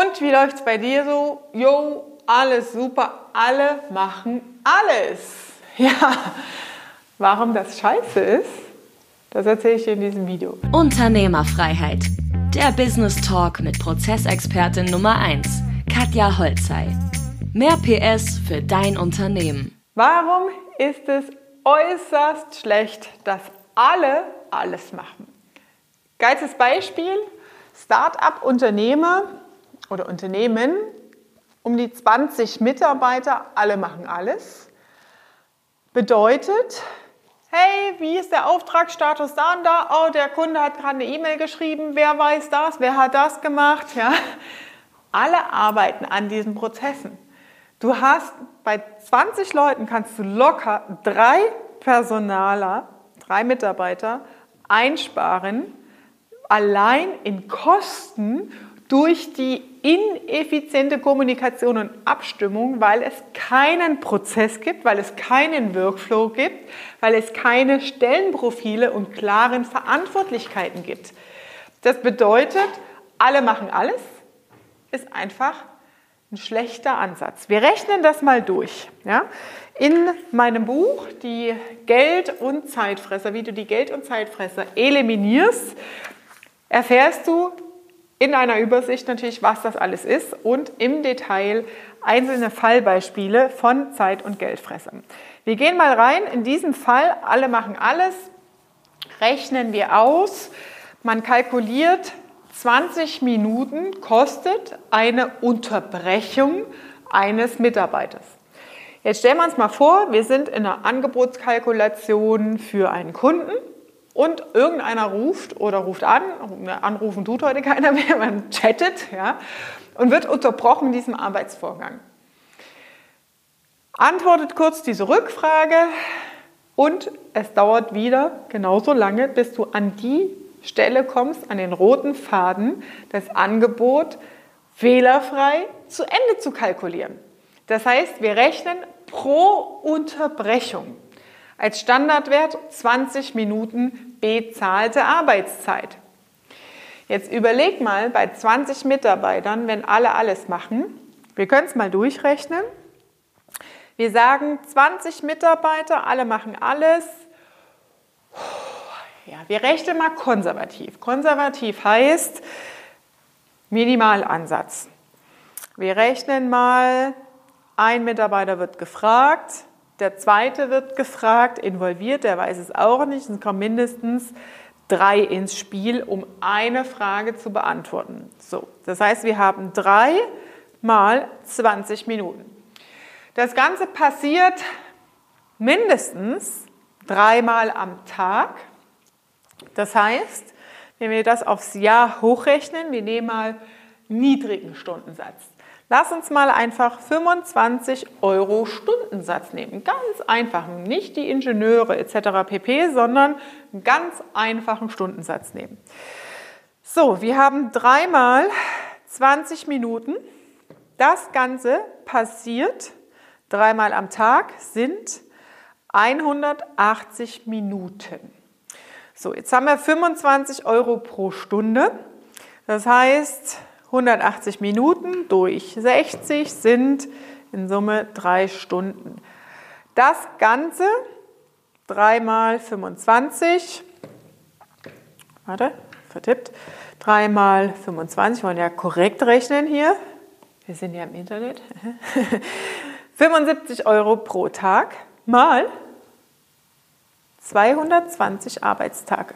Und wie läuft's bei dir so? Jo, alles super, alle machen alles. Ja, warum das scheiße ist, das erzähle ich dir in diesem Video. Unternehmerfreiheit. Der Business Talk mit Prozessexpertin Nummer 1, Katja Holzei. Mehr PS für dein Unternehmen. Warum ist es äußerst schlecht, dass alle alles machen? Geilstes Beispiel, Start-up-Unternehmer oder Unternehmen, um die 20 Mitarbeiter, alle machen alles. Bedeutet, hey, wie ist der Auftragsstatus da und da? Oh, der Kunde hat gerade eine E-Mail geschrieben, wer weiß das, wer hat das gemacht? Ja? Alle arbeiten an diesen Prozessen. Du hast bei 20 Leuten kannst du locker drei Personaler, drei Mitarbeiter einsparen, allein in Kosten durch die ineffiziente Kommunikation und Abstimmung, weil es keinen Prozess gibt, weil es keinen Workflow gibt, weil es keine Stellenprofile und klaren Verantwortlichkeiten gibt. Das bedeutet, alle machen alles, ist einfach ein schlechter Ansatz. Wir rechnen das mal durch. Ja? In meinem Buch, die Geld- und Zeitfresser, wie du die Geld- und Zeitfresser eliminierst, erfährst du in einer Übersicht natürlich, was das alles ist und im Detail einzelne Fallbeispiele von Zeit- und Geldfressern. Wir gehen mal rein. In diesem Fall, alle machen alles, rechnen wir aus. Man kalkuliert, 20 Minuten kostet eine Unterbrechung eines Mitarbeiters. Jetzt stellen wir uns mal vor, wir sind in einer Angebotskalkulation für einen Kunden und irgendeiner ruft oder ruft an, anrufen tut heute keiner mehr, man chattet, ja, und wird unterbrochen in diesem Arbeitsvorgang. Antwortet kurz diese Rückfrage und es dauert wieder genauso lange, bis du an die Stelle kommst, an den roten Faden, das Angebot fehlerfrei zu Ende zu kalkulieren. Das heißt, wir rechnen pro Unterbrechung. Als Standardwert 20 Minuten bezahlte Arbeitszeit. Jetzt überleg mal bei 20 Mitarbeitern, wenn alle alles machen, wir können es mal durchrechnen. Wir sagen 20 Mitarbeiter, alle machen alles. Ja, wir rechnen mal konservativ. Konservativ heißt Minimalansatz. Wir rechnen mal, ein Mitarbeiter wird gefragt, der zweite wird gefragt, involviert, der weiß es auch nicht. Es kommen mindestens drei ins Spiel, um eine Frage zu beantworten. So, das heißt, wir haben drei mal 20 Minuten. Das Ganze passiert mindestens dreimal am Tag. Das heißt, wenn wir das aufs Jahr hochrechnen, wir nehmen mal niedrigen Stundensatz. Lass uns mal einfach 25 Euro Stundensatz nehmen. Ganz einfach, nicht die Ingenieure etc. pp, sondern einen ganz einfachen Stundensatz nehmen. So, wir haben dreimal 20 Minuten. Das Ganze passiert dreimal am Tag, sind 180 Minuten. So, jetzt haben wir 25 Euro pro Stunde. Das heißt, 180 Minuten durch 60 sind in Summe drei Stunden. Das Ganze 3 mal 25, warte, vertippt, 3 mal 25, wollen ja korrekt rechnen hier, wir sind ja im Internet, 75 Euro pro Tag mal 220 Arbeitstage.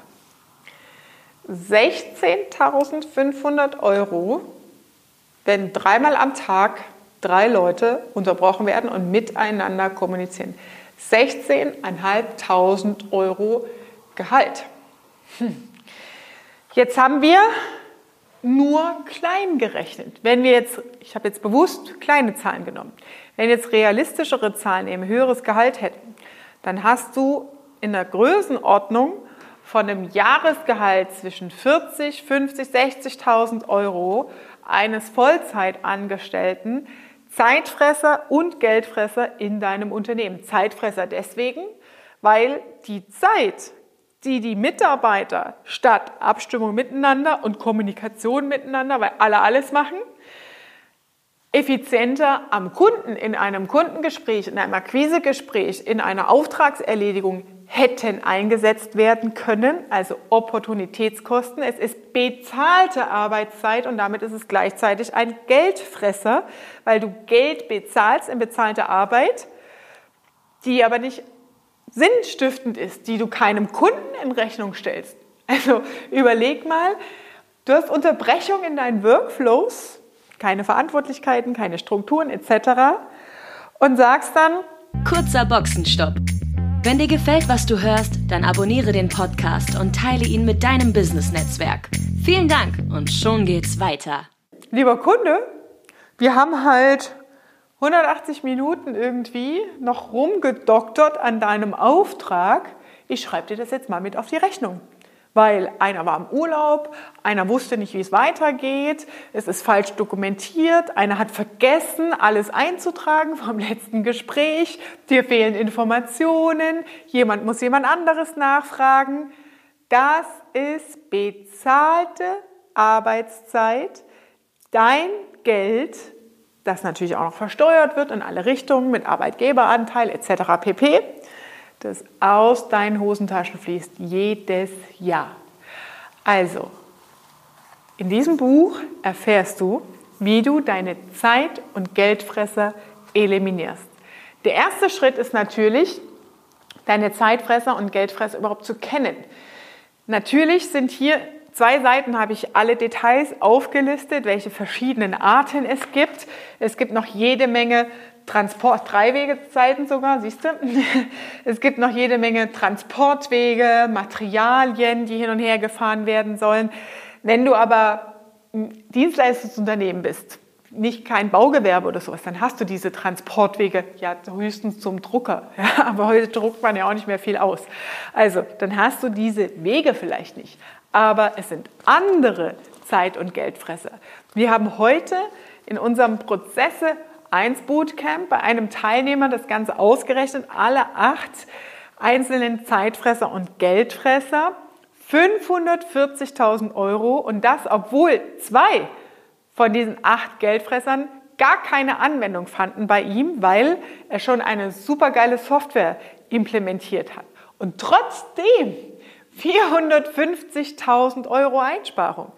16.500 Euro, wenn dreimal am Tag drei Leute unterbrochen werden und miteinander kommunizieren. 16.500 Euro Gehalt. Hm. Jetzt haben wir nur klein gerechnet. Wenn wir jetzt, ich habe jetzt bewusst kleine Zahlen genommen, wenn jetzt realistischere Zahlen nehmen, höheres Gehalt hätten, dann hast du in der Größenordnung von einem Jahresgehalt zwischen 40, 50, 60.000 Euro eines Vollzeitangestellten Zeitfresser und Geldfresser in deinem Unternehmen. Zeitfresser deswegen, weil die Zeit, die die Mitarbeiter statt Abstimmung miteinander und Kommunikation miteinander, weil alle alles machen, effizienter am Kunden in einem Kundengespräch, in einem Akquisegespräch, in einer Auftragserledigung hätten eingesetzt werden können, also Opportunitätskosten. Es ist bezahlte Arbeitszeit und damit ist es gleichzeitig ein Geldfresser, weil du Geld bezahlst in bezahlte Arbeit, die aber nicht sinnstiftend ist, die du keinem Kunden in Rechnung stellst. Also überleg mal, du hast Unterbrechung in deinen Workflows, keine Verantwortlichkeiten, keine Strukturen etc. und sagst dann, kurzer Boxenstopp. Wenn dir gefällt, was du hörst, dann abonniere den Podcast und teile ihn mit deinem Business-Netzwerk. Vielen Dank und schon geht's weiter. Lieber Kunde, wir haben halt 180 Minuten irgendwie noch rumgedoktert an deinem Auftrag. Ich schreibe dir das jetzt mal mit auf die Rechnung weil einer war im Urlaub, einer wusste nicht, wie es weitergeht, es ist falsch dokumentiert, einer hat vergessen, alles einzutragen vom letzten Gespräch, dir fehlen Informationen, jemand muss jemand anderes nachfragen. Das ist bezahlte Arbeitszeit, dein Geld, das natürlich auch noch versteuert wird in alle Richtungen mit Arbeitgeberanteil etc. pp das aus deinen Hosentaschen fließt, jedes Jahr. Also, in diesem Buch erfährst du, wie du deine Zeit- und Geldfresser eliminierst. Der erste Schritt ist natürlich, deine Zeitfresser und Geldfresser überhaupt zu kennen. Natürlich sind hier zwei Seiten, habe ich alle Details aufgelistet, welche verschiedenen Arten es gibt. Es gibt noch jede Menge Transport, Dreiwegezeiten sogar, siehst du? Es gibt noch jede Menge Transportwege, Materialien, die hin und her gefahren werden sollen. Wenn du aber ein Dienstleistungsunternehmen bist, nicht kein Baugewerbe oder sowas, dann hast du diese Transportwege ja höchstens zum Drucker. Ja, aber heute druckt man ja auch nicht mehr viel aus. Also, dann hast du diese Wege vielleicht nicht. Aber es sind andere Zeit- und Geldfresser. Wir haben heute in unserem Prozesse 1 Bootcamp bei einem Teilnehmer das Ganze ausgerechnet, alle acht einzelnen Zeitfresser und Geldfresser, 540.000 Euro und das, obwohl zwei von diesen acht Geldfressern gar keine Anwendung fanden bei ihm, weil er schon eine supergeile Software implementiert hat. Und trotzdem 450.000 Euro Einsparung.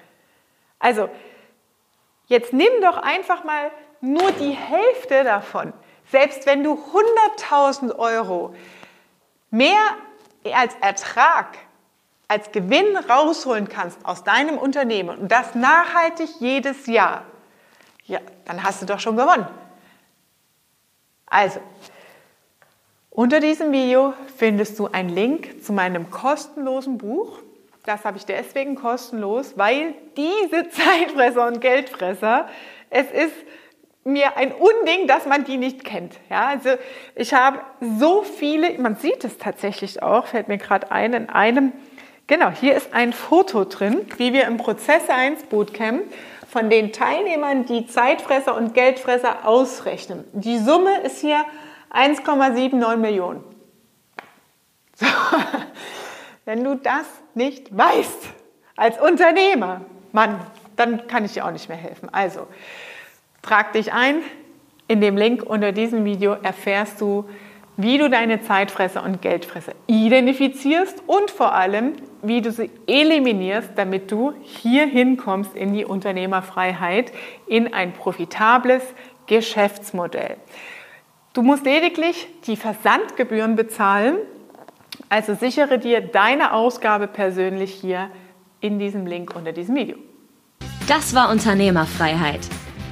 Also, jetzt nimm doch einfach mal nur die Hälfte davon, selbst wenn du 100.000 Euro mehr als Ertrag, als Gewinn rausholen kannst aus deinem Unternehmen und das nachhaltig jedes Jahr, ja, dann hast du doch schon gewonnen. Also, unter diesem Video findest du einen Link zu meinem kostenlosen Buch. Das habe ich deswegen kostenlos, weil diese Zeitfresser und Geldfresser, es ist mir ein Unding, dass man die nicht kennt. Ja, also ich habe so viele, man sieht es tatsächlich auch, fällt mir gerade ein, in einem, genau, hier ist ein Foto drin, wie wir im Prozess 1 Bootcamp von den Teilnehmern die Zeitfresser und Geldfresser ausrechnen. Die Summe ist hier 1,79 Millionen. So. Wenn du das nicht weißt als Unternehmer, Mann, dann kann ich dir auch nicht mehr helfen. Also, Trag dich ein. In dem Link unter diesem Video erfährst du, wie du deine Zeitfresser und Geldfresser identifizierst und vor allem, wie du sie eliminierst, damit du hier hinkommst in die Unternehmerfreiheit, in ein profitables Geschäftsmodell. Du musst lediglich die Versandgebühren bezahlen, also sichere dir deine Ausgabe persönlich hier in diesem Link unter diesem Video. Das war Unternehmerfreiheit